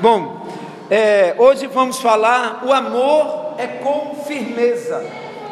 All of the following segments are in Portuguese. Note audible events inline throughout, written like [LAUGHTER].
Bom, é, hoje vamos falar: o amor é com firmeza.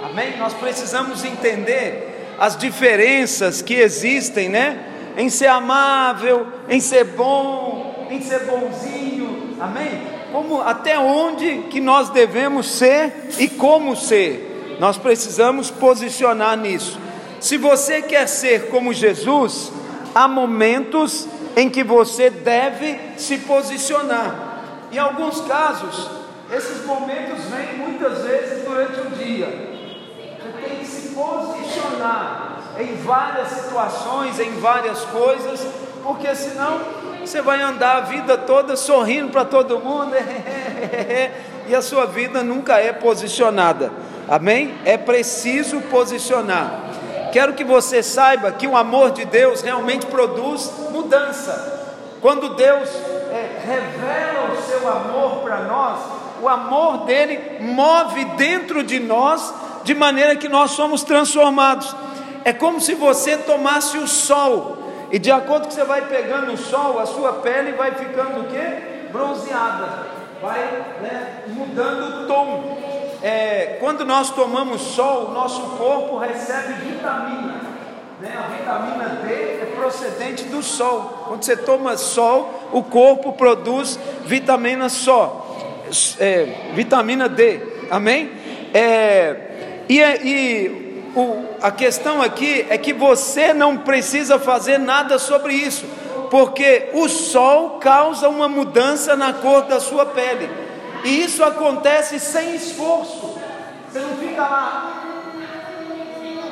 Amém? Nós precisamos entender as diferenças que existem, né? Em ser amável, em ser bom, em ser bonzinho. Amém? Como até onde que nós devemos ser e como ser. Nós precisamos posicionar nisso. Se você quer ser como Jesus, há momentos em que você deve se posicionar. Em alguns casos, esses momentos vêm muitas vezes durante o dia. Você tem que se posicionar em várias situações, em várias coisas, porque senão você vai andar a vida toda sorrindo para todo mundo [LAUGHS] e a sua vida nunca é posicionada. Amém? É preciso posicionar. Quero que você saiba que o amor de Deus realmente produz mudança. Quando Deus é, revela o seu amor para nós, o amor dele move dentro de nós de maneira que nós somos transformados. É como se você tomasse o sol e de acordo que você vai pegando o sol, a sua pele vai ficando o quê? Bronzeada, vai né, mudando o tom. É, quando nós tomamos sol, o nosso corpo recebe vitamina. Né? A vitamina D é procedente do sol. Quando você toma sol, o corpo produz vitamina só, é, vitamina D. Amém? É, e, e o, a questão aqui é que você não precisa fazer nada sobre isso, porque o sol causa uma mudança na cor da sua pele, e isso acontece sem esforço. Você não fica lá,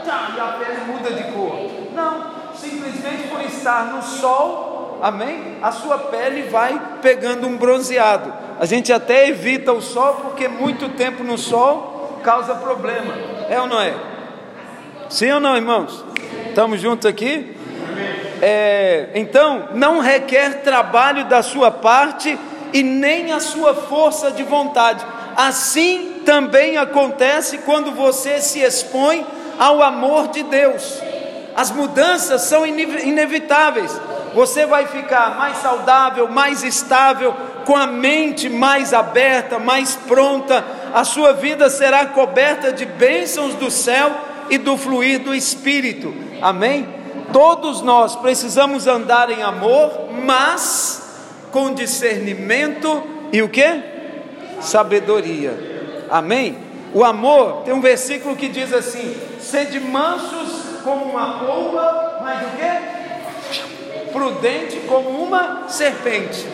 tá, e a pele muda de cor. Não, simplesmente por estar no sol, amém? A sua pele vai pegando um bronzeado. A gente até evita o sol porque muito tempo no sol causa problema, é ou não é? Sim ou não, irmãos? Estamos juntos aqui? É, então, não requer trabalho da sua parte e nem a sua força de vontade. Assim também acontece quando você se expõe ao amor de Deus. As mudanças são inevitáveis. Você vai ficar mais saudável, mais estável, com a mente mais aberta, mais pronta. A sua vida será coberta de bênçãos do céu e do fluir do Espírito. Amém? Todos nós precisamos andar em amor, mas com discernimento e o que? Sabedoria. Amém? O amor, tem um versículo que diz assim: sede mansos como uma pomba, mas o que? Prudente como uma serpente.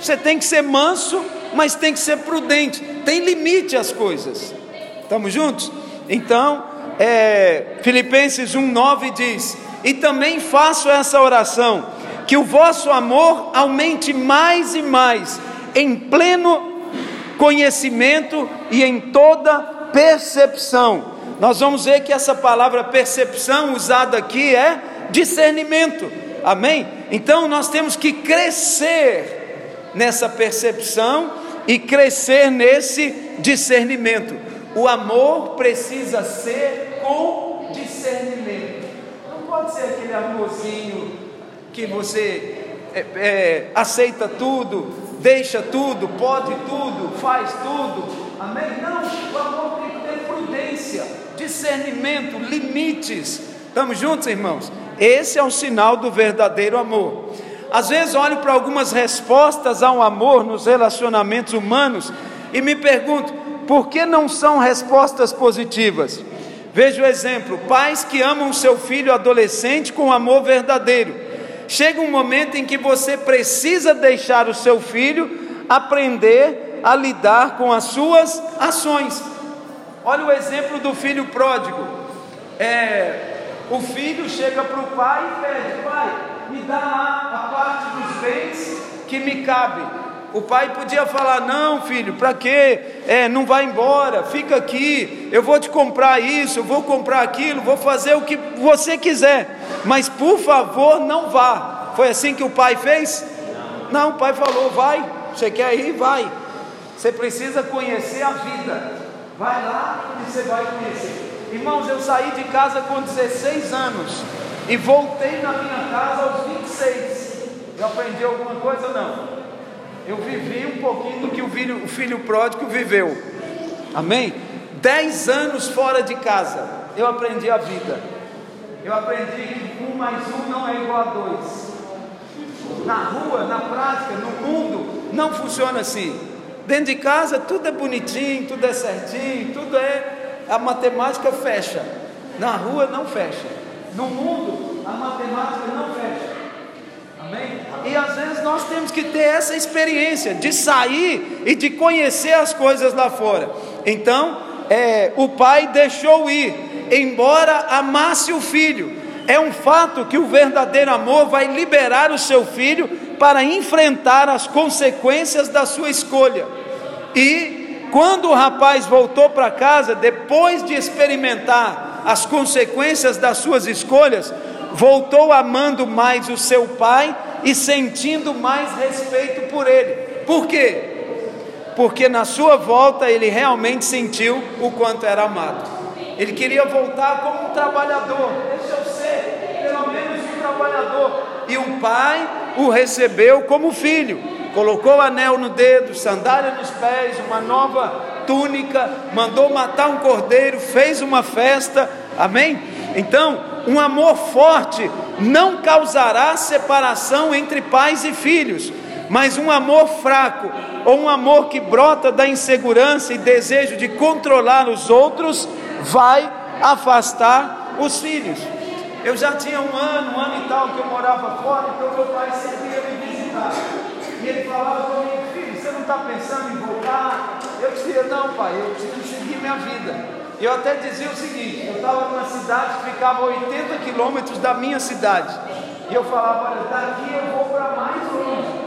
Você tem que ser manso, mas tem que ser prudente. Tem limite às coisas. Estamos juntos? Então, é, Filipenses 1,9 diz: E também faço essa oração, que o vosso amor aumente mais e mais, em pleno conhecimento e em toda percepção. Nós vamos ver que essa palavra percepção usada aqui é discernimento, amém? Então nós temos que crescer nessa percepção e crescer nesse discernimento. O amor precisa ser com discernimento. Pode ser aquele amorzinho que você é, é, aceita tudo, deixa tudo, pode tudo, faz tudo. Amém? Não, o amor tem que ter prudência, discernimento, limites. Estamos juntos, irmãos? Esse é o sinal do verdadeiro amor. Às vezes olho para algumas respostas ao amor nos relacionamentos humanos e me pergunto: por que não são respostas positivas? Veja o exemplo: pais que amam seu filho adolescente com amor verdadeiro. Chega um momento em que você precisa deixar o seu filho aprender a lidar com as suas ações. Olha o exemplo do filho pródigo. É, o filho chega para o pai e pede: Pai, me dá a parte dos bens que me cabe. O pai podia falar: Não, filho, para quê? É, não vai embora, fica aqui. Eu vou te comprar isso, eu vou comprar aquilo, vou fazer o que você quiser, mas por favor, não vá. Foi assim que o pai fez? Não, o pai falou: Vai, você quer ir? Vai. Você precisa conhecer a vida. Vai lá e você vai conhecer. Irmãos, eu saí de casa com 16 anos e voltei na minha casa aos 26. Eu aprendi alguma coisa não? Eu vivi um pouquinho do que o filho, o filho pródigo viveu. Amém? Dez anos fora de casa, eu aprendi a vida. Eu aprendi que um mais um não é igual a dois. Na rua, na prática, no mundo, não funciona assim. Dentro de casa tudo é bonitinho, tudo é certinho, tudo é. A matemática fecha. Na rua não fecha. No mundo, a matemática não fecha. E às vezes nós temos que ter essa experiência de sair e de conhecer as coisas lá fora. Então, é, o pai deixou ir, embora amasse o filho. É um fato que o verdadeiro amor vai liberar o seu filho para enfrentar as consequências da sua escolha. E quando o rapaz voltou para casa, depois de experimentar as consequências das suas escolhas, voltou amando mais o seu pai e sentindo mais respeito por ele. Por quê? Porque na sua volta ele realmente sentiu o quanto era amado. Ele queria voltar como um trabalhador. Deixa eu ser pelo menos um trabalhador. E o pai o recebeu como filho. Colocou anel no dedo, sandália nos pés, uma nova túnica, mandou matar um cordeiro, fez uma festa. Amém? Então, um amor forte não causará separação entre pais e filhos, mas um amor fraco ou um amor que brota da insegurança e desejo de controlar os outros vai afastar os filhos. Eu já tinha um ano, um ano e tal que eu morava fora, então meu pai sempre ia me visitar. E ele falava comigo, filho, você não está pensando em voltar? Eu dizia, não pai, eu preciso seguir minha vida. Eu até dizia o seguinte: eu estava numa cidade que ficava a 80 quilômetros da minha cidade. E eu falava: olha, daqui eu vou para mais longe.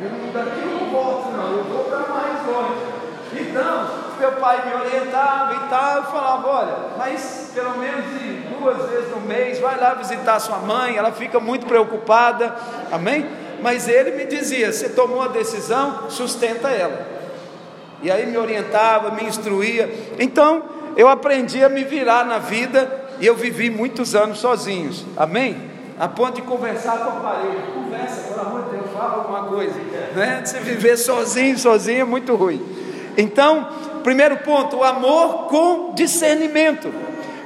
Eu, daqui eu não volto, não, eu vou para mais longe. Então, meu pai me orientava e tal. Eu falava: olha, mas pelo menos duas vezes no mês, vai lá visitar sua mãe. Ela fica muito preocupada. Amém? Mas ele me dizia: você tomou a decisão, sustenta ela. E aí me orientava, me instruía. Então, eu aprendi a me virar na vida e eu vivi muitos anos sozinhos. Amém? A ponto de conversar com a parede. Conversa, pelo amor de Deus, fala alguma coisa. Né? Você viver sozinho, sozinho é muito ruim. Então, primeiro ponto, o amor com discernimento.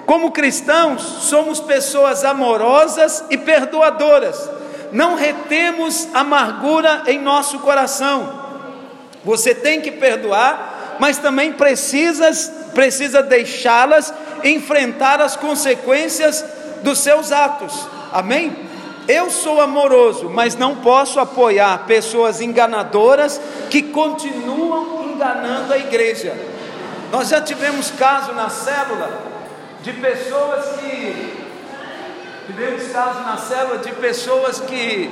Como cristãos, somos pessoas amorosas e perdoadoras. Não retemos amargura em nosso coração. Você tem que perdoar, mas também precisas precisa deixá-las enfrentar as consequências dos seus atos. Amém? Eu sou amoroso, mas não posso apoiar pessoas enganadoras que continuam enganando a igreja. Nós já tivemos caso na célula de pessoas que tivemos caso na célula de pessoas que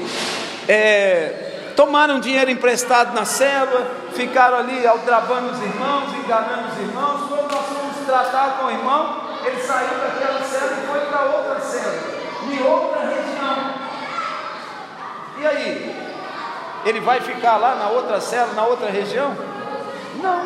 é, tomaram dinheiro emprestado na célula, ficaram ali aldrabando os irmãos, enganando os irmãos. Quando nós fomos tratar com o irmão, ele saiu daquela célula e foi para outra célula, em outra região. E aí? Ele vai ficar lá na outra célula, na outra região? Não,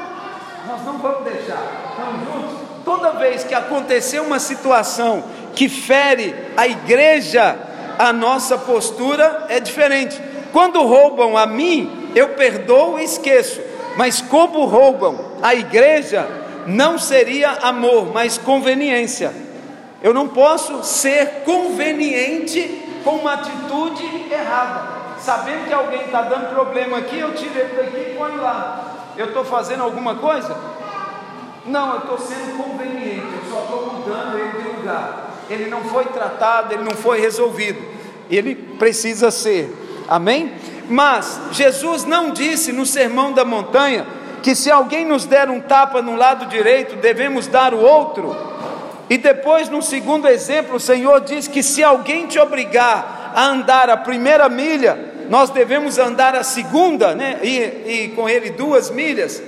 nós não vamos deixar. Estamos juntos? Toda vez que acontecer uma situação que fere a igreja, a nossa postura é diferente. Quando roubam a mim, eu perdoo e esqueço, mas como roubam a igreja, não seria amor, mas conveniência. Eu não posso ser conveniente com uma atitude errada. Sabendo que alguém está dando problema aqui, eu tiro ele daqui e põe lá. Eu estou fazendo alguma coisa? Não, eu estou sendo conveniente, eu só estou mudando ele de lugar. Ele não foi tratado, ele não foi resolvido. Ele precisa ser. Amém? Mas Jesus não disse no sermão da montanha que se alguém nos der um tapa no lado direito, devemos dar o outro. E depois, no segundo exemplo, o Senhor diz que se alguém te obrigar a andar a primeira milha, nós devemos andar a segunda, né? E, e com ele duas milhas.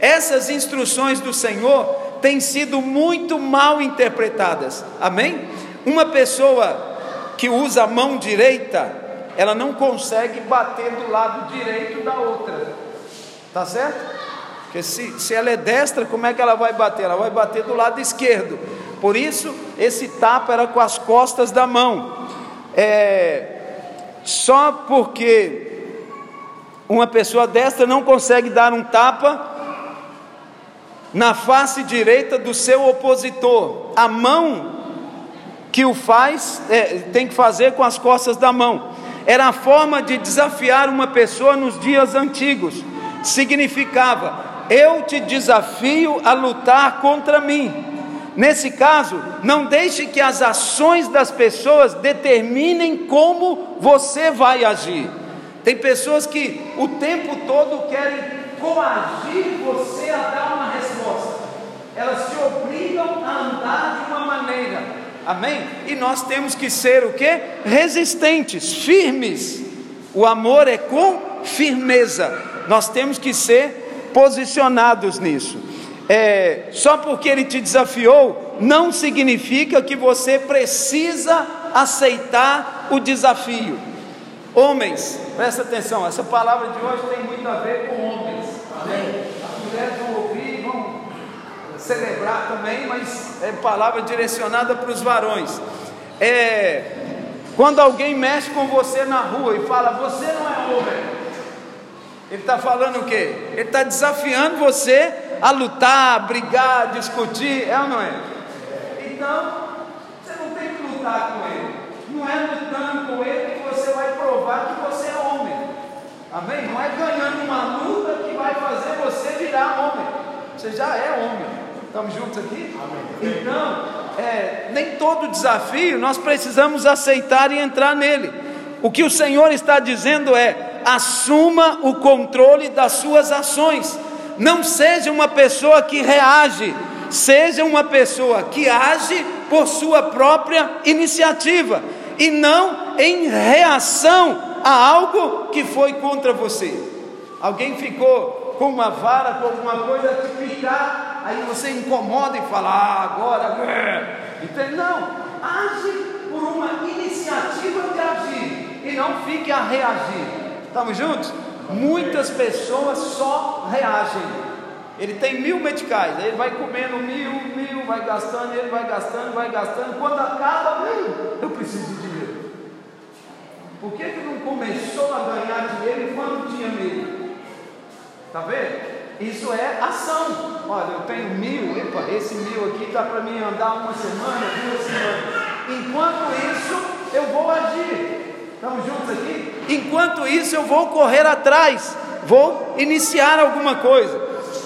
Essas instruções do Senhor têm sido muito mal interpretadas. Amém? Uma pessoa que usa a mão direita, ela não consegue bater do lado direito da outra. Tá certo? Porque se, se ela é destra, como é que ela vai bater? Ela vai bater do lado esquerdo. Por isso, esse tapa era com as costas da mão. É, só porque uma pessoa destra não consegue dar um tapa na face direita do seu opositor. A mão que o faz é, tem que fazer com as costas da mão. Era a forma de desafiar uma pessoa nos dias antigos. Significava: eu te desafio a lutar contra mim. Nesse caso, não deixe que as ações das pessoas determinem como você vai agir. Tem pessoas que o tempo todo querem coagir você a dar uma resposta. Elas te obrigam a andar de uma maneira. Amém? E nós temos que ser o que? Resistentes, firmes. O amor é com firmeza. Nós temos que ser posicionados nisso. É, só porque ele te desafiou, não significa que você precisa aceitar o desafio. Homens, presta atenção, essa palavra de hoje tem muito a ver com homens. Amém? As mulheres vão ouvir e vão celebrar também, mas é palavra direcionada para os varões. É, quando alguém mexe com você na rua e fala, você não é homem, ele está falando o quê? Ele está desafiando você a lutar, a brigar, a discutir, é ou não é? Então, você não tem que lutar com ele. Não é lutando com ele que você vai provar que você é homem. Amém? Não é ganhando uma luta que vai fazer você virar homem. Você já é homem. Estamos juntos aqui? Amém. Então, é, nem todo desafio nós precisamos aceitar e entrar nele. O que o Senhor está dizendo é: assuma o controle das suas ações. Não seja uma pessoa que reage, seja uma pessoa que age por sua própria iniciativa e não em reação a algo que foi contra você. Alguém ficou com uma vara, com alguma coisa que picar, aí você incomoda e fala, ah, agora. Então, não, age por uma iniciativa de agir e não fique a reagir. Estamos juntos? Muitas pessoas só reagem. Ele tem mil medicais, ele vai comendo mil, mil, vai gastando, ele vai gastando, vai gastando. Quando acaba, eu preciso de dinheiro. Por que, que não começou a ganhar dinheiro quando tinha medo? Está vendo? Isso é ação. Olha, eu tenho mil, epa, esse mil aqui dá para mim andar uma semana, duas semanas. Enquanto isso, eu vou agir. Estamos juntos aqui? Enquanto isso, eu vou correr atrás, vou iniciar alguma coisa.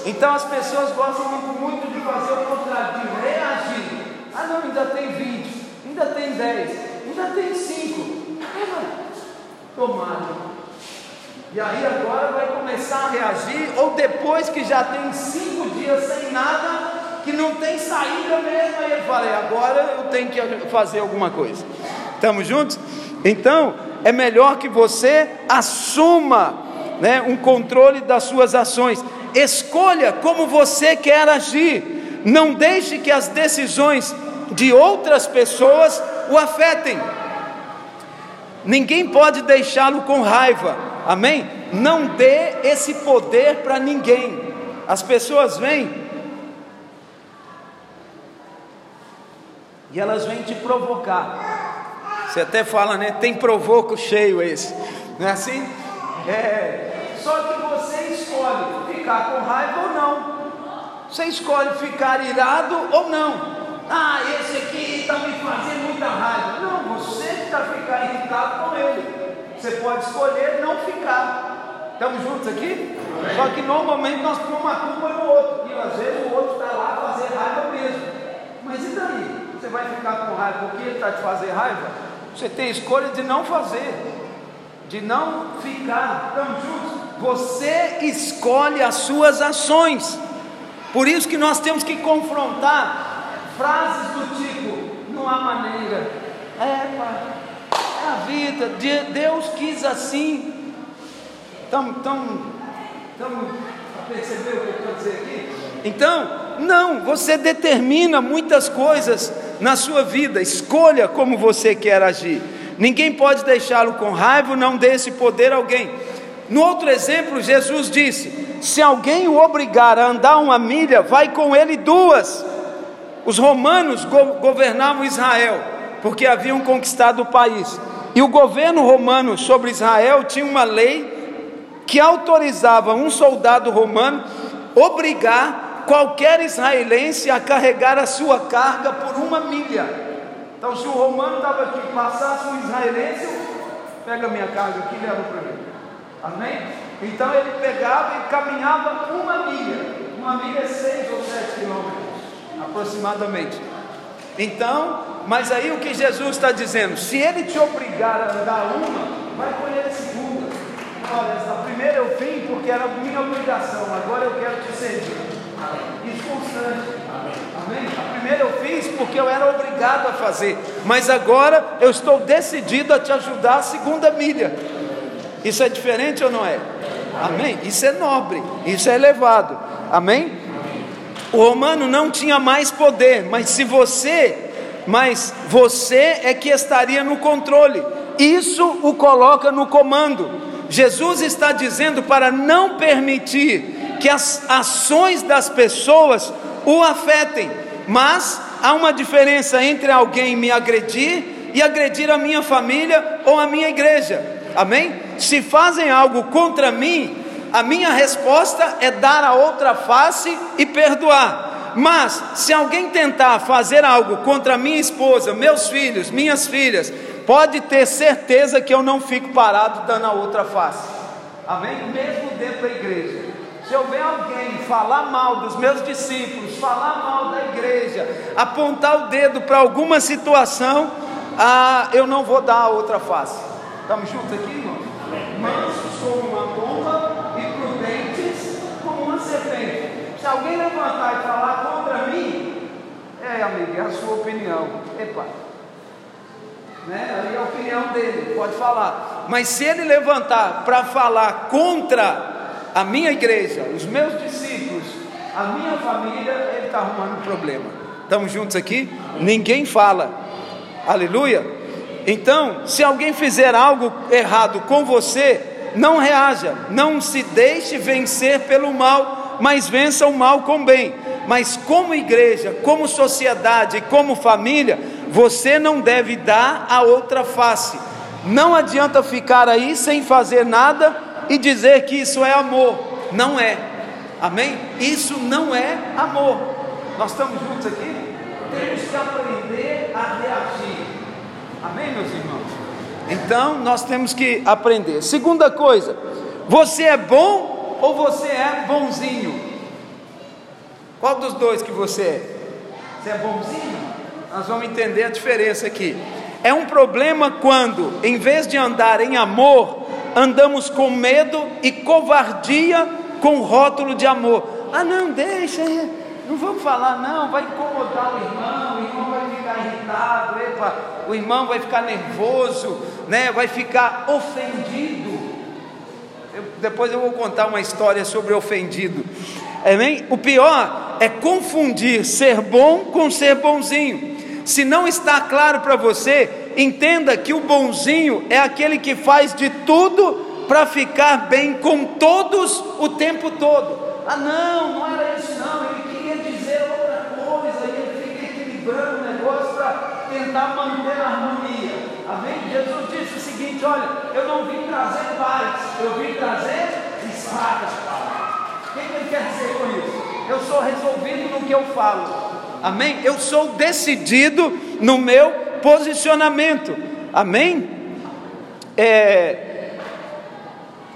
Então as pessoas gostam muito de fazer o contrário, de reagir. Ah, não, ainda tem 20, ainda tem 10, ainda tem 5. Tomado. E aí agora vai começar a reagir, ou depois que já tem cinco dias sem nada, que não tem saída mesmo, aí ele fala, agora eu tenho que fazer alguma coisa. Estamos juntos? Então, é melhor que você assuma né, um controle das suas ações. Escolha como você quer agir. Não deixe que as decisões de outras pessoas o afetem. Ninguém pode deixá-lo com raiva. Amém? Não dê esse poder para ninguém. As pessoas vêm e elas vêm te provocar. Você até fala, né? Tem provoco cheio esse. Não é assim? É. Só que você escolhe ficar com raiva ou não. Você escolhe ficar irado ou não. Ah, esse aqui está me fazendo muita raiva. Não, você está ficar irritado com ele. Você pode escolher não ficar. Estamos juntos aqui? Só que normalmente nós pomos a culpa no outro. E às vezes o outro está lá fazer raiva mesmo. Mas e daí? Você vai ficar com raiva porque ele está te fazer raiva? Você tem a escolha de não fazer, de não ficar. Estamos juntos? Você escolhe as suas ações. Por isso que nós temos que confrontar frases do tipo: não há maneira, é, pai, a vida, Deus quis assim. Estamos perceber o que eu estou dizendo aqui? Então, não, você determina muitas coisas na sua vida, escolha como você quer agir. Ninguém pode deixá-lo com raiva, não dê esse poder a alguém. No outro exemplo, Jesus disse: Se alguém o obrigar a andar uma milha, vai com ele duas. Os romanos go governavam Israel, porque haviam conquistado o país. E o governo romano sobre Israel tinha uma lei que autorizava um soldado romano obrigar qualquer israelense a carregar a sua carga por uma milha. Então, se o romano estava aqui, passasse um israelense, pega minha carga aqui e leva para mim. Amém? Então ele pegava e caminhava uma milha. Uma milha é seis ou sete quilômetros, aproximadamente. Então, mas aí o que Jesus está dizendo? Se ele te obrigar a andar uma, vai colher a segunda. Olha, a primeira eu vim porque era minha obrigação, agora eu quero te servir. Isso constante. Amém? A primeira eu fiz porque eu era obrigado a fazer, mas agora eu estou decidido a te ajudar a segunda milha. Isso é diferente ou não é? Amém? Isso é nobre, isso é elevado. Amém? O romano não tinha mais poder, mas se você, mas você é que estaria no controle. Isso o coloca no comando. Jesus está dizendo para não permitir que as ações das pessoas o afetem, mas há uma diferença entre alguém me agredir e agredir a minha família ou a minha igreja. Amém? Se fazem algo contra mim, a minha resposta é dar a outra face e perdoar. Mas se alguém tentar fazer algo contra minha esposa, meus filhos, minhas filhas, pode ter certeza que eu não fico parado dando a outra face. Amém? Mesmo dentro da igreja. Se houver alguém falar mal dos meus discípulos, falar mal da igreja, apontar o dedo para alguma situação, ah, eu não vou dar a outra face. Estamos juntos aqui, irmãos? Mansos como uma pomba e prudentes como uma serpente. Se alguém levantar e falar contra mim, é, amigo, é a sua opinião. Epa. Né? Aí é a opinião dele, pode falar. Mas se ele levantar para falar contra a minha igreja, os meus discípulos, a minha família, ele está arrumando um problema. Estamos juntos aqui? Ninguém fala. Aleluia. Então, se alguém fizer algo errado com você, não reaja, não se deixe vencer pelo mal, mas vença o mal com bem. Mas como igreja, como sociedade, como família, você não deve dar a outra face. Não adianta ficar aí sem fazer nada e dizer que isso é amor. Não é. Amém? Isso não é amor. Nós estamos juntos aqui? Temos que aprender a reagir. Amém, meus irmãos? Então, nós temos que aprender. Segunda coisa, você é bom ou você é bonzinho? Qual dos dois que você é? Você é bonzinho? Nós vamos entender a diferença aqui. É um problema quando, em vez de andar em amor, andamos com medo e covardia com rótulo de amor. Ah, não, deixa, não vamos falar, não, vai incomodar o irmão, o irmão vai ficar irritado, epa, o irmão vai ficar nervoso, né, vai ficar ofendido. Eu, depois eu vou contar uma história sobre ofendido. Amém? O pior é confundir ser bom com ser bonzinho. Se não está claro para você, entenda que o bonzinho é aquele que faz de tudo para ficar bem com todos o tempo todo. Ah, não, não era isso, não. Ele queria dizer outra coisa, ele fica equilibrando o negócio para tentar manter a harmonia. Amém? Jesus disse o seguinte: Olha, eu não vim trazer paz, eu vim trazer espada. O que, que ele quer dizer com isso? Eu sou resolvido no que eu falo. Amém? Eu sou decidido no meu posicionamento. Amém? É,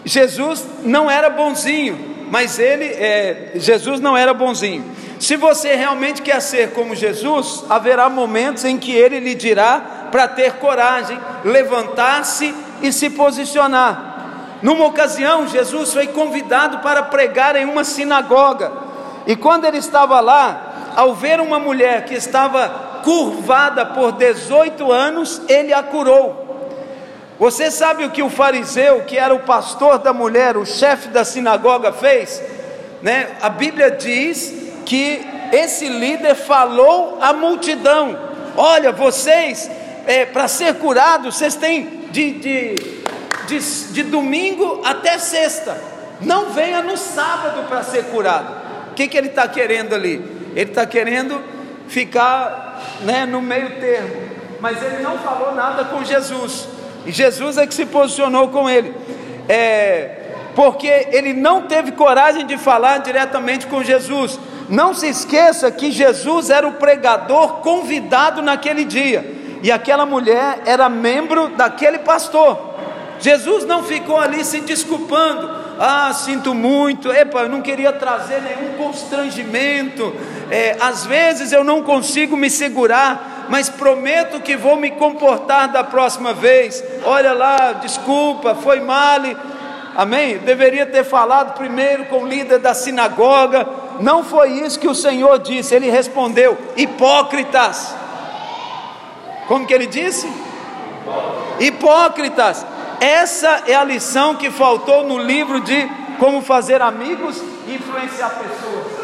Jesus não era bonzinho, mas ele, é, Jesus não era bonzinho. Se você realmente quer ser como Jesus, haverá momentos em que ele lhe dirá para ter coragem, levantar-se e se posicionar. Numa ocasião, Jesus foi convidado para pregar em uma sinagoga, e quando ele estava lá, ao ver uma mulher que estava curvada por 18 anos, ele a curou. Você sabe o que o fariseu, que era o pastor da mulher, o chefe da sinagoga, fez? Né? A Bíblia diz que esse líder falou à multidão: Olha, vocês, é, para ser curados, vocês têm de, de, de, de domingo até sexta. Não venha no sábado para ser curado. O que, que ele está querendo ali? Ele está querendo ficar né, no meio termo, mas ele não falou nada com Jesus, e Jesus é que se posicionou com ele. É, Porque ele não teve coragem de falar diretamente com Jesus. Não se esqueça que Jesus era o pregador convidado naquele dia, e aquela mulher era membro daquele pastor. Jesus não ficou ali se desculpando. Ah, sinto muito, epa, eu não queria trazer nenhum constrangimento. É, às vezes eu não consigo me segurar, mas prometo que vou me comportar da próxima vez. Olha lá, desculpa, foi mal. Amém? Deveria ter falado primeiro com o líder da sinagoga. Não foi isso que o Senhor disse. Ele respondeu: hipócritas. Como que ele disse? Hipócritas. Essa é a lição que faltou no livro de Como Fazer Amigos e Influenciar Pessoas.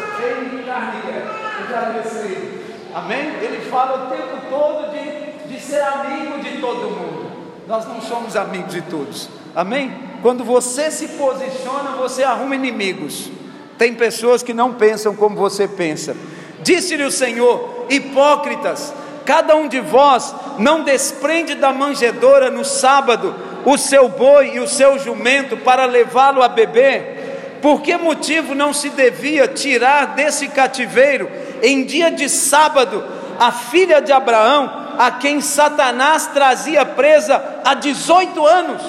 Amém? Ele fala o tempo todo de, de ser amigo de todo mundo. Nós não somos amigos de todos. Amém? Quando você se posiciona, você arruma inimigos. Tem pessoas que não pensam como você pensa. Disse-lhe o Senhor: Hipócritas, cada um de vós não desprende da manjedoura no sábado o seu boi e o seu jumento para levá-lo a beber? Por que motivo não se devia tirar desse cativeiro, em dia de sábado, a filha de Abraão, a quem Satanás trazia presa há 18 anos?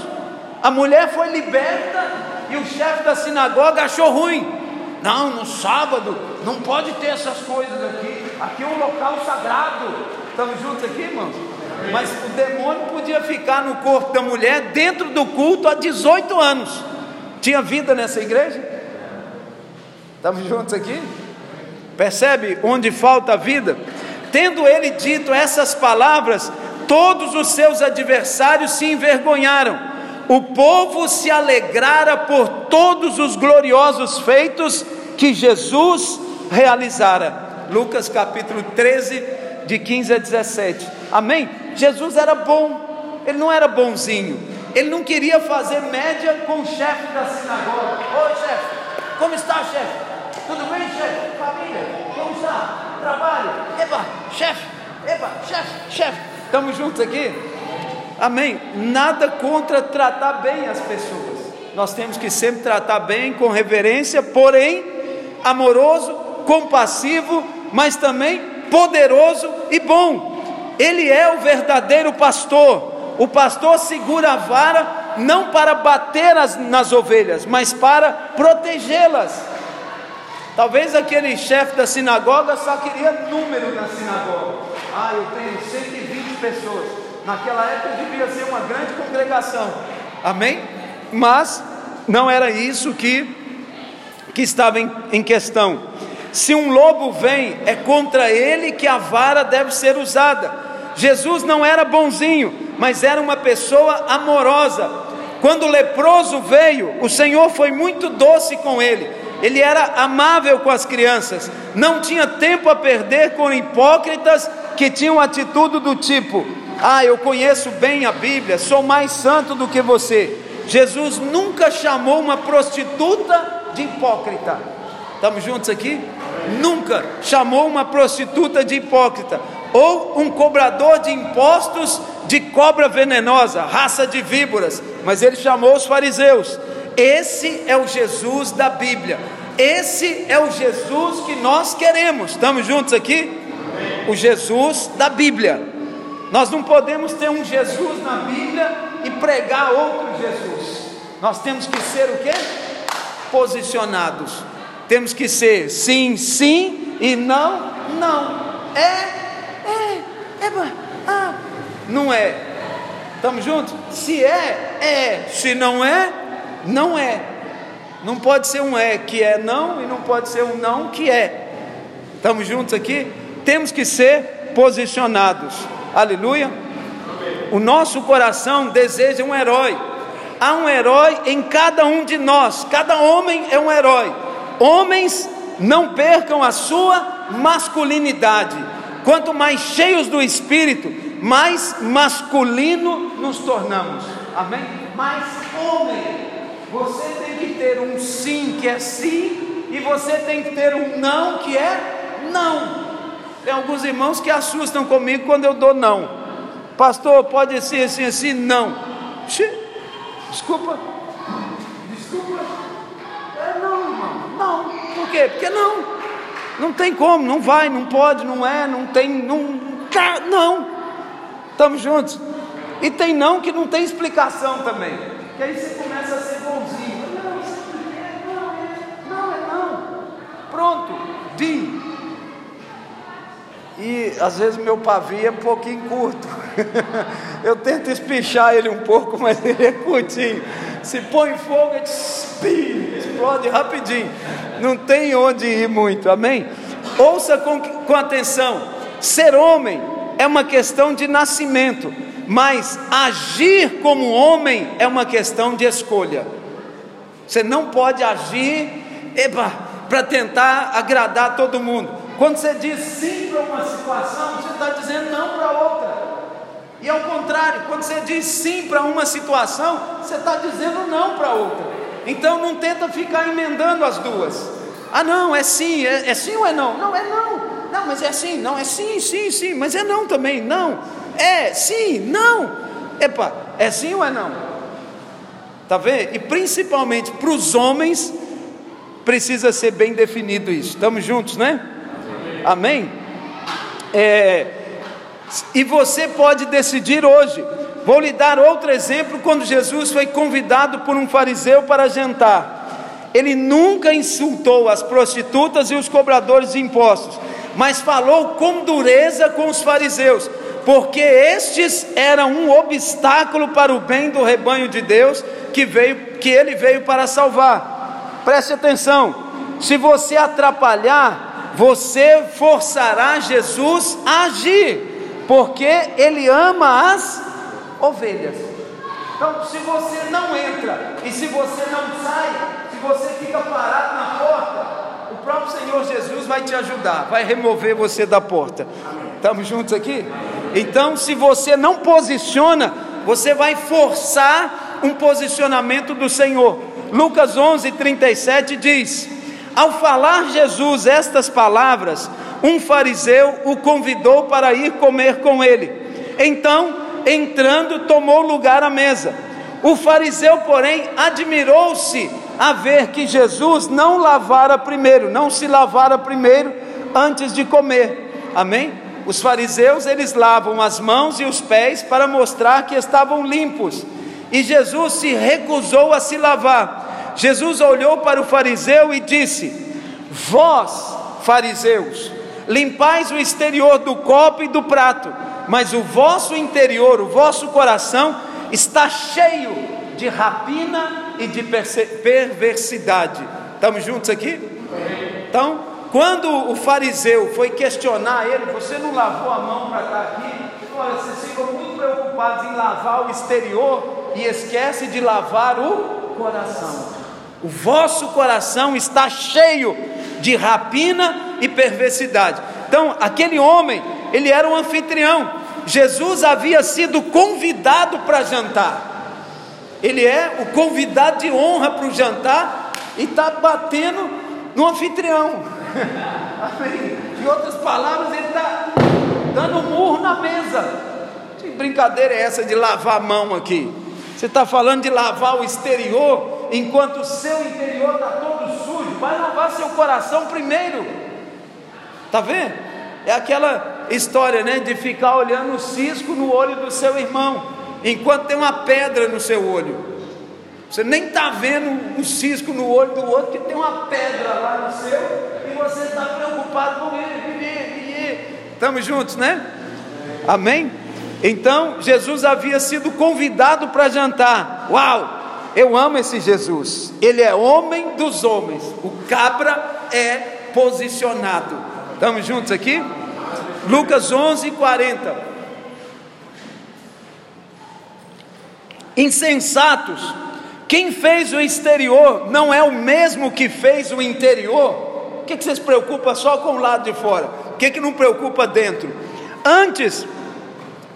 A mulher foi liberta e o chefe da sinagoga achou ruim. Não, no sábado não pode ter essas coisas aqui. Aqui é um local sagrado. Estamos juntos aqui, irmãos? Mas o demônio podia ficar no corpo da mulher dentro do culto há 18 anos. Tinha vida nessa igreja? Estamos juntos aqui? Percebe onde falta vida? Tendo ele dito essas palavras, todos os seus adversários se envergonharam. O povo se alegrara por todos os gloriosos feitos que Jesus realizara. Lucas capítulo 13, de 15 a 17. Amém? Jesus era bom, ele não era bonzinho, ele não queria fazer média com o chefe da sinagoga. Oi, chefe, como está, chefe? Tudo bem, chefe? Família? Como está? Trabalho? Epa, chefe, epa, chefe, chefe. Estamos juntos aqui? Amém? Nada contra tratar bem as pessoas. Nós temos que sempre tratar bem, com reverência, porém amoroso, compassivo, mas também poderoso e bom. Ele é o verdadeiro pastor. O pastor segura a vara não para bater as, nas ovelhas, mas para protegê-las. Talvez aquele chefe da sinagoga só queria número na sinagoga. Ah, eu tenho 120 pessoas. Naquela época devia ser uma grande congregação. Amém? Mas não era isso que, que estava em, em questão. Se um lobo vem, é contra ele que a vara deve ser usada Jesus não era bonzinho, mas era uma pessoa amorosa. Quando o leproso veio, o Senhor foi muito doce com ele. Ele era amável com as crianças, não tinha tempo a perder com hipócritas que tinham atitude do tipo: Ah, eu conheço bem a Bíblia, sou mais santo do que você. Jesus nunca chamou uma prostituta de hipócrita. Estamos juntos aqui? Nunca chamou uma prostituta de hipócrita ou um cobrador de impostos de cobra venenosa, raça de víboras, mas ele chamou os fariseus. Esse é o Jesus da Bíblia. Esse é o Jesus que nós queremos. Estamos juntos aqui? O Jesus da Bíblia. Nós não podemos ter um Jesus na Bíblia e pregar outro Jesus. Nós temos que ser o quê? Posicionados. Temos que ser sim, sim e não, não. É é, é, ah, não é. Estamos juntos? Se é, é. Se não é, não é. Não pode ser um é que é não e não pode ser um não que é. Estamos juntos aqui? Temos que ser posicionados. Aleluia. O nosso coração deseja um herói. Há um herói em cada um de nós. Cada homem é um herói. Homens, não percam a sua masculinidade. Quanto mais cheios do Espírito, mais masculino nos tornamos. Amém? Mais homem. Você tem que ter um sim que é sim, e você tem que ter um não que é não. Tem alguns irmãos que assustam comigo quando eu dou não. Pastor, pode ser assim, assim? Não. Desculpa. Desculpa. Por quê? Porque não, não tem como, não vai, não pode, não é, não tem, não, tá, não. Estamos juntos. E tem não que não tem explicação também. Que aí você começa a ser bonzinho. Não, é, não é, não é não. Pronto, di. E às vezes meu pavio é um pouquinho curto. [LAUGHS] Eu tento espichar ele um pouco, [LAUGHS] mas ele é curtinho. Se põe fogo, ele explode rapidinho. Não tem onde ir muito, amém? Ouça com, com atenção: ser homem é uma questão de nascimento, mas agir como homem é uma questão de escolha. Você não pode agir para tentar agradar todo mundo. Quando você diz sim para uma situação, você está dizendo não para outra. E ao contrário, quando você diz sim para uma situação, você está dizendo não para outra. Então não tenta ficar emendando as duas. Ah, não, é sim, é, é sim ou é não? Não, é não. Não, mas é sim, não, é sim, sim, sim, mas é não também, não. É, sim, não. Epa, é sim ou é não? Tá vendo? E principalmente para os homens, precisa ser bem definido isso. Estamos juntos, né? Amém? É, e você pode decidir hoje. Vou lhe dar outro exemplo quando Jesus foi convidado por um fariseu para jantar. Ele nunca insultou as prostitutas e os cobradores de impostos, mas falou com dureza com os fariseus, porque estes eram um obstáculo para o bem do rebanho de Deus que veio que ele veio para salvar. Preste atenção. Se você atrapalhar, você forçará Jesus a agir porque ele ama as ovelhas. Então, se você não entra e se você não sai, se você fica parado na porta, o próprio Senhor Jesus vai te ajudar, vai remover você da porta. Estamos juntos aqui? Então, se você não posiciona, você vai forçar um posicionamento do Senhor. Lucas 11, 37 diz: Ao falar Jesus estas palavras, um fariseu o convidou para ir comer com ele. Então, entrando, tomou lugar à mesa. O fariseu, porém, admirou-se a ver que Jesus não lavara primeiro, não se lavara primeiro antes de comer. Amém? Os fariseus, eles lavam as mãos e os pés para mostrar que estavam limpos. E Jesus se recusou a se lavar. Jesus olhou para o fariseu e disse: Vós, fariseus, limpais o exterior do copo e do prato, mas o vosso interior, o vosso coração, está cheio de rapina e de perversidade. Estamos juntos aqui? Então, quando o fariseu foi questionar ele, você não lavou a mão para estar aqui? Olha, vocês ficam muito preocupados em lavar o exterior e esquece de lavar o coração. O vosso coração está cheio de rapina e perversidade. Então, aquele homem, ele era um anfitrião. Jesus havia sido convidado para jantar. Ele é o convidado de honra para o jantar e está batendo no anfitrião. [LAUGHS] Em outras palavras, ele está dando um murro na mesa. Que brincadeira é essa de lavar a mão aqui? Você está falando de lavar o exterior, enquanto o seu interior está todo sujo. Vai lavar seu coração primeiro. Está vendo? É aquela história, né, de ficar olhando o cisco no olho do seu irmão, enquanto tem uma pedra no seu olho. Você nem está vendo um cisco no olho do outro, que tem uma pedra lá no seu, e você está preocupado com ele. Estamos juntos, né? Amém? Então, Jesus havia sido convidado para jantar. Uau! Eu amo esse Jesus. Ele é homem dos homens. O cabra é posicionado. Estamos juntos aqui? Lucas 11, 40. Insensatos, quem fez o exterior não é o mesmo que fez o interior? O que, que você se preocupa só com o lado de fora? O que, que não preocupa dentro? Antes,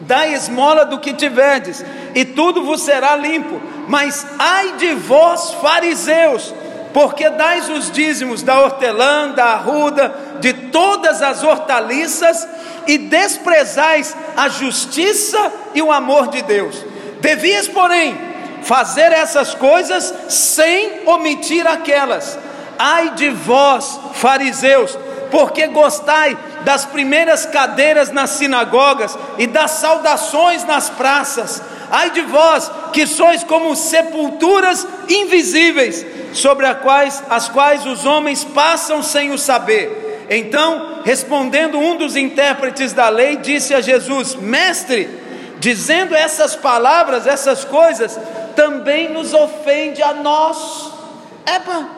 dá esmola do que tiverdes, e tudo vos será limpo. Mas ai de vós, fariseus, porque dais os dízimos da hortelã, da arruda, de todas as hortaliças, e desprezais a justiça e o amor de Deus. Devias, porém, fazer essas coisas sem omitir aquelas. Ai de vós, fariseus, porque gostai das primeiras cadeiras nas sinagogas e das saudações nas praças. Ai de vós, que sois como sepulturas invisíveis, sobre as quais, as quais os homens passam sem o saber. Então, respondendo um dos intérpretes da lei, disse a Jesus: Mestre, dizendo essas palavras, essas coisas, também nos ofende a nós. Epa,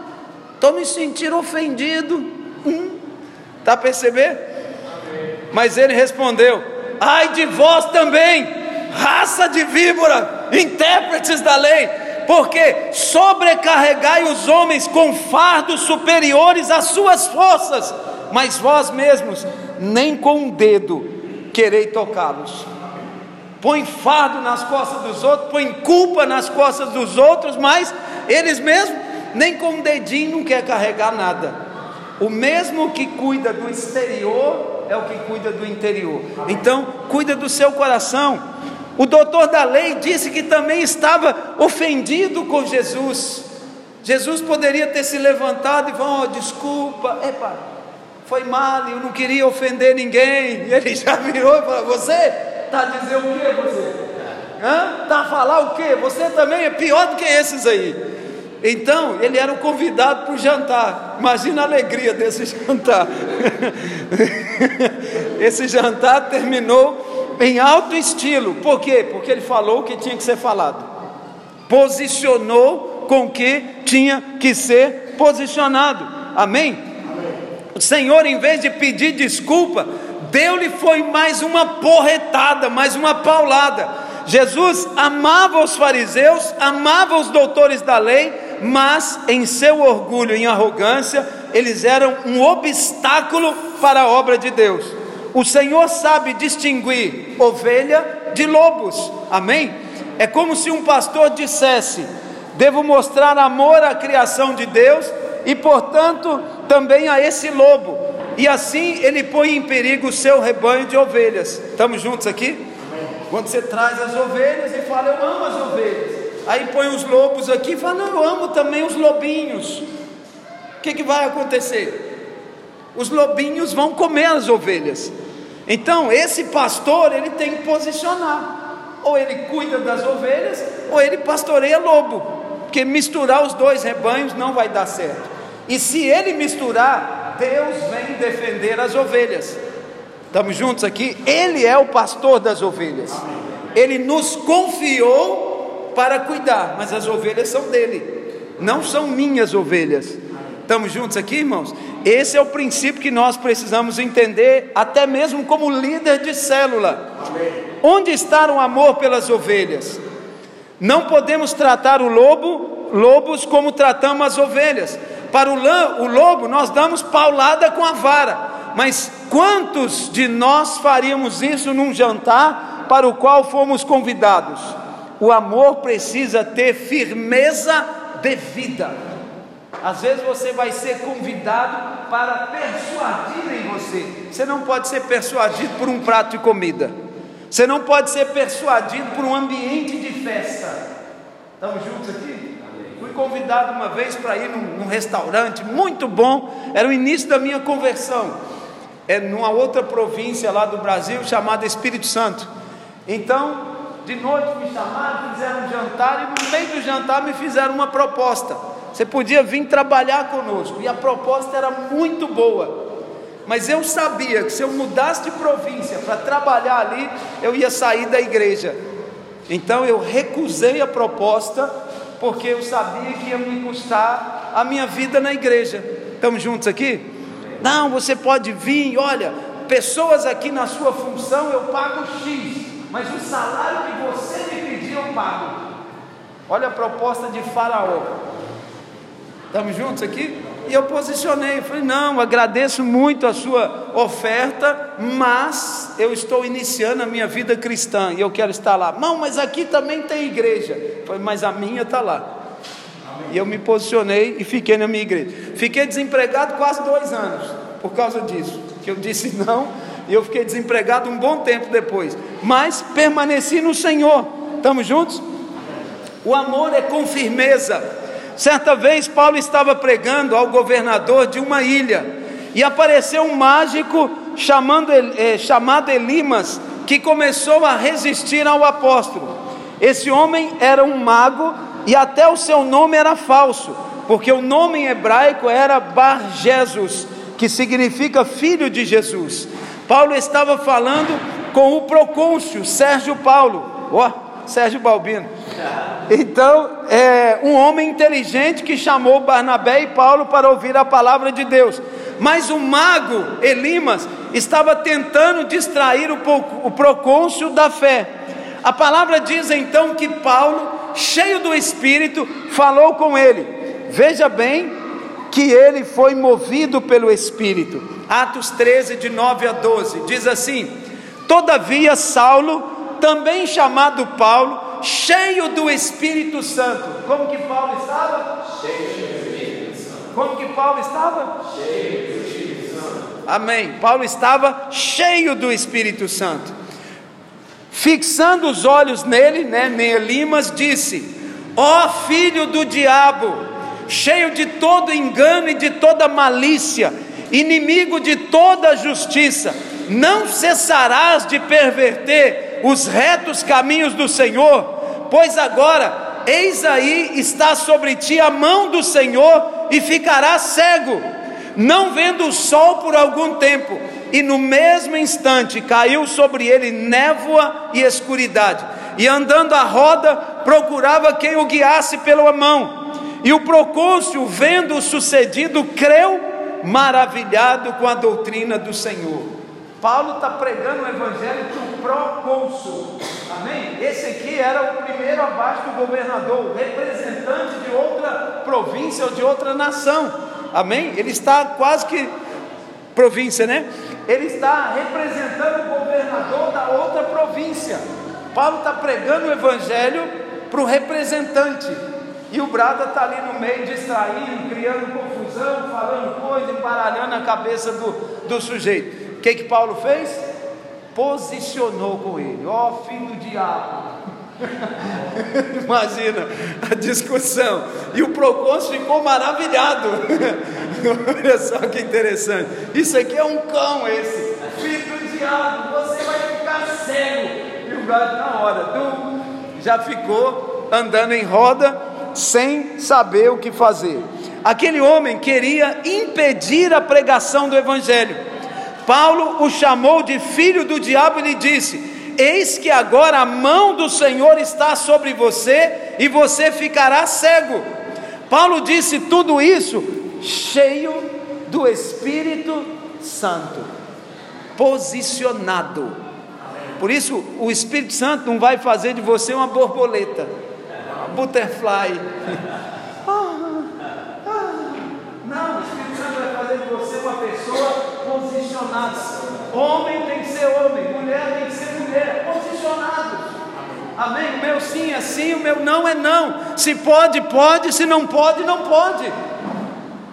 estou me sentindo ofendido. Hum, tá percebendo? Mas ele respondeu: Ai de vós também, raça de víbora, intérpretes da lei, porque sobrecarregai os homens com fardos superiores às suas forças, mas vós mesmos nem com um dedo querei tocá-los. Põe fardo nas costas dos outros, põe culpa nas costas dos outros, mas eles mesmos nem com um dedinho não quer carregar nada. O mesmo que cuida do exterior é o que cuida do interior. Então, cuida do seu coração. O doutor da lei disse que também estava ofendido com Jesus. Jesus poderia ter se levantado e falado: oh, desculpa, epa, foi mal, eu não queria ofender ninguém. E ele [LAUGHS] já virou e falou: Você está a dizer o que você? Está a falar o que? Você também é pior do que esses aí. Então, ele era o convidado para o jantar. Imagina a alegria desse jantar. [LAUGHS] Esse jantar terminou em alto estilo. Por quê? Porque ele falou o que tinha que ser falado. Posicionou com o que tinha que ser posicionado. Amém? O Senhor, em vez de pedir desculpa, deu-lhe foi mais uma porretada, mais uma paulada. Jesus amava os fariseus, amava os doutores da lei, mas em seu orgulho e arrogância, eles eram um obstáculo para a obra de Deus. O Senhor sabe distinguir ovelha de lobos, amém? É como se um pastor dissesse: devo mostrar amor à criação de Deus e, portanto, também a esse lobo, e assim ele põe em perigo o seu rebanho de ovelhas. Estamos juntos aqui? Quando você traz as ovelhas e fala, eu amo as ovelhas. Aí põe os lobos aqui e fala, não, eu amo também os lobinhos. O que, que vai acontecer? Os lobinhos vão comer as ovelhas. Então, esse pastor, ele tem que posicionar. Ou ele cuida das ovelhas, ou ele pastoreia lobo. Porque misturar os dois rebanhos não vai dar certo. E se ele misturar, Deus vem defender as ovelhas. Estamos juntos aqui? Ele é o pastor das ovelhas. Ele nos confiou para cuidar, mas as ovelhas são dele, não são minhas ovelhas. Estamos juntos aqui, irmãos? Esse é o princípio que nós precisamos entender, até mesmo como líder de célula. Onde está o amor pelas ovelhas? Não podemos tratar o lobo, lobos como tratamos as ovelhas. Para o, o lobo, nós damos paulada com a vara mas quantos de nós faríamos isso num jantar para o qual fomos convidados? O amor precisa ter firmeza devida. Às vezes você vai ser convidado para persuadir em você. Você não pode ser persuadido por um prato de comida. Você não pode ser persuadido por um ambiente de festa. Estamos juntos aqui? Fui convidado uma vez para ir num, num, restaurante muito bom, era o início da minha conversão é numa outra província lá do Brasil chamada Espírito Santo. Então, de noite me chamaram, fizeram um jantar e no meio do jantar me fizeram uma proposta. Você podia vir trabalhar conosco e a proposta era muito boa. Mas eu sabia que se eu mudasse de província para trabalhar ali, eu ia sair da igreja. Então eu recusei a proposta, porque eu sabia que ia me custar a minha vida na igreja. Estamos juntos aqui? Não, você pode vir, olha, pessoas aqui na sua função eu pago X, mas o salário que você me pediu eu pago. Olha a proposta de Faraó. Estamos juntos aqui? E eu posicionei, falei: não, agradeço muito a sua oferta, mas eu estou iniciando a minha vida cristã e eu quero estar lá. Não, mas aqui também tem igreja. Falei, mas a minha está lá. E eu me posicionei e fiquei na minha igreja. Fiquei desempregado quase dois anos por causa disso. Que eu disse [LAUGHS] não e eu fiquei desempregado um bom tempo depois. Mas permaneci no Senhor. Estamos juntos? O amor é com firmeza. Certa vez Paulo estava pregando ao governador de uma ilha e apareceu um mágico chamando, eh, chamado Elimas que começou a resistir ao apóstolo. Esse homem era um mago e até o seu nome era falso, porque o nome em hebraico era Bar Jesus, que significa filho de Jesus. Paulo estava falando com o procônsul Sérgio Paulo, ó, oh, Sérgio Balbino. Então, é um homem inteligente que chamou Barnabé e Paulo para ouvir a palavra de Deus. Mas o mago Elimas estava tentando distrair o, procônsul da fé. A palavra diz então que Paulo, cheio do Espírito, falou com ele. Veja bem que ele foi movido pelo Espírito. Atos 13, de 9 a 12, diz assim: Todavia, Saulo, também chamado Paulo, cheio do Espírito Santo. Como que Paulo estava? Cheio do Espírito Santo. Como que Paulo estava? Cheio do Espírito Santo. Amém. Paulo estava cheio do Espírito Santo. Fixando os olhos nele, né, Neelimas disse: Ó oh, filho do diabo, cheio de todo engano e de toda malícia, inimigo de toda justiça, não cessarás de perverter os retos caminhos do Senhor, pois agora, eis aí está sobre ti a mão do Senhor e ficarás cego, não vendo o sol por algum tempo, e no mesmo instante caiu sobre ele névoa e escuridade, e andando a roda, procurava quem o guiasse pela mão. E o procônsul, vendo o sucedido, creu, maravilhado com a doutrina do Senhor. Paulo está pregando o evangelho para o procônsul. Amém? Esse aqui era o primeiro abaixo do governador, representante de outra província ou de outra nação. Amém? Ele está quase que província, né? Ele está representando o governador da outra província. Paulo está pregando o evangelho para o representante. E o Brada está ali no meio, distraindo, criando confusão, falando coisa, embaralhando a cabeça do, do sujeito que que Paulo fez? Posicionou com ele, ó oh, filho do diabo. [LAUGHS] Imagina a discussão. E o procônsul ficou maravilhado. [LAUGHS] Olha só que interessante. Isso aqui é um cão esse. Filho do diabo, você vai ficar cego. E o gato na hora, tu já ficou andando em roda sem saber o que fazer. Aquele homem queria impedir a pregação do evangelho. Paulo o chamou de filho do diabo e lhe disse: Eis que agora a mão do Senhor está sobre você e você ficará cego. Paulo disse tudo isso cheio do Espírito Santo, posicionado. Por isso, o Espírito Santo não vai fazer de você uma borboleta, uma butterfly. [LAUGHS] Ah, ah. Não, o Espírito Santo vai fazer de você uma pessoa posicionados. Homem tem que ser homem, mulher tem que ser mulher, posicionados. Amém? O meu sim é sim, o meu não é não. Se pode, pode, se não pode, não pode.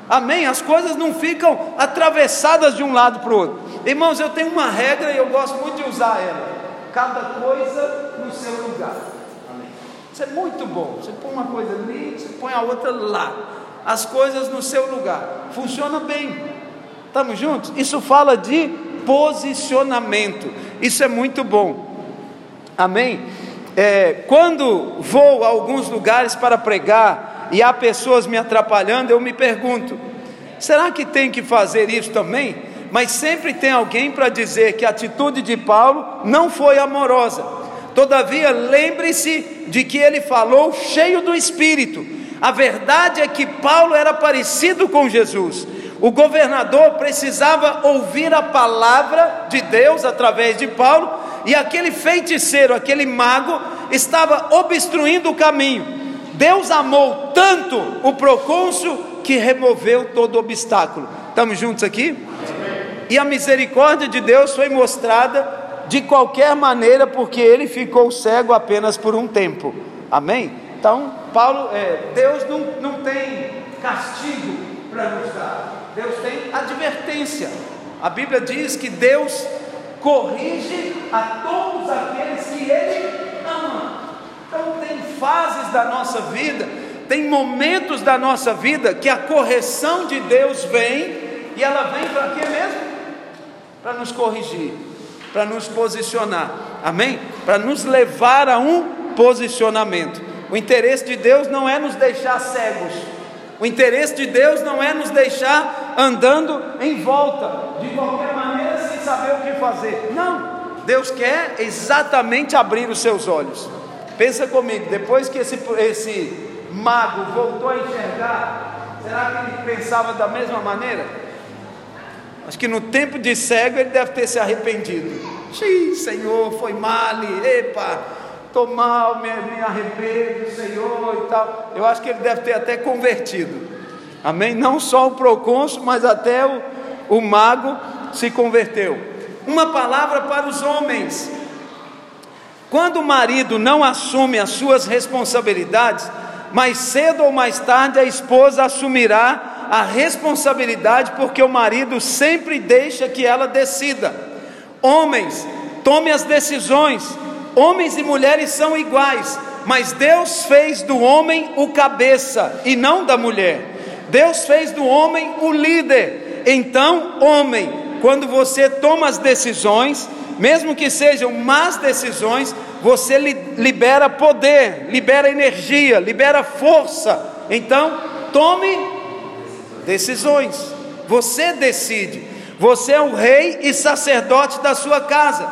Amém? As coisas não ficam atravessadas de um lado para o outro. Irmãos, eu tenho uma regra e eu gosto muito de usar ela. Cada coisa no seu lugar. Amém? Isso é muito bom. Você põe uma coisa ali, você põe a outra lá. As coisas no seu lugar. Funciona bem. Estamos juntos? Isso fala de posicionamento. Isso é muito bom. Amém? É, quando vou a alguns lugares para pregar e há pessoas me atrapalhando, eu me pergunto: será que tem que fazer isso também? Mas sempre tem alguém para dizer que a atitude de Paulo não foi amorosa. Todavia, lembre-se de que ele falou cheio do Espírito. A verdade é que Paulo era parecido com Jesus. O governador precisava ouvir a palavra de Deus através de Paulo, e aquele feiticeiro, aquele mago, estava obstruindo o caminho. Deus amou tanto o procônsul que removeu todo obstáculo. Estamos juntos aqui? E a misericórdia de Deus foi mostrada de qualquer maneira, porque ele ficou cego apenas por um tempo. Amém? Então, Paulo, é, Deus não, não tem castigo para nos dar. Deus tem advertência. A Bíblia diz que Deus corrige a todos aqueles que Ele ama. Então, tem fases da nossa vida tem momentos da nossa vida que a correção de Deus vem e ela vem para quê mesmo? Para nos corrigir, para nos posicionar, amém? Para nos levar a um posicionamento. O interesse de Deus não é nos deixar cegos, o interesse de Deus não é nos deixar andando em volta, de qualquer maneira, sem saber o que fazer. Não, Deus quer exatamente abrir os seus olhos. Pensa comigo, depois que esse, esse mago voltou a enxergar, será que ele pensava da mesma maneira? Acho que no tempo de cego ele deve ter se arrependido. Xiii, Senhor, foi mal, epa, estou mal, me, me arrependo, Senhor e tal. Eu acho que ele deve ter até convertido. Amém? Não só o procônsul, mas até o, o mago se converteu. Uma palavra para os homens. Quando o marido não assume as suas responsabilidades, mais cedo ou mais tarde a esposa assumirá a responsabilidade, porque o marido sempre deixa que ela decida. Homens, tome as decisões. Homens e mulheres são iguais, mas Deus fez do homem o cabeça e não da mulher. Deus fez do homem o líder. Então, homem, quando você toma as decisões, mesmo que sejam más decisões, você libera poder, libera energia, libera força. Então, tome decisões. Você decide. Você é o rei e sacerdote da sua casa.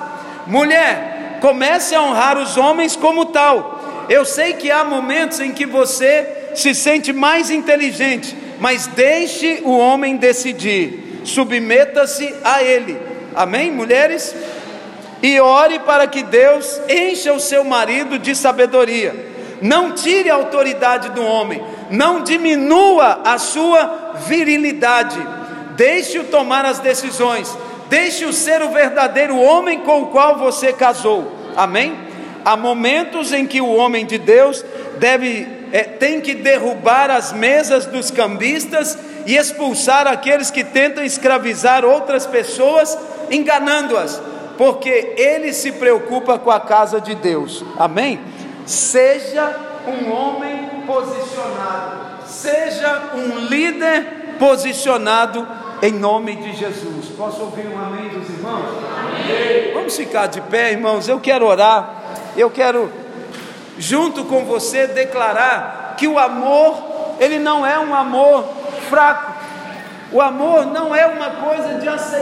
Mulher, comece a honrar os homens como tal. Eu sei que há momentos em que você se sente mais inteligente, mas deixe o homem decidir. Submeta-se a ele. Amém, mulheres? e ore para que Deus encha o seu marido de sabedoria. Não tire a autoridade do homem, não diminua a sua virilidade. Deixe-o tomar as decisões, deixe-o ser o verdadeiro homem com o qual você casou. Amém? Há momentos em que o homem de Deus deve é, tem que derrubar as mesas dos cambistas e expulsar aqueles que tentam escravizar outras pessoas, enganando-as porque ele se preocupa com a casa de Deus. Amém? Seja um homem posicionado, seja um líder posicionado em nome de Jesus. Posso ouvir um amém dos irmãos? Amém. Vamos ficar de pé, irmãos. Eu quero orar. Eu quero junto com você declarar que o amor, ele não é um amor fraco. O amor não é uma coisa de aceitar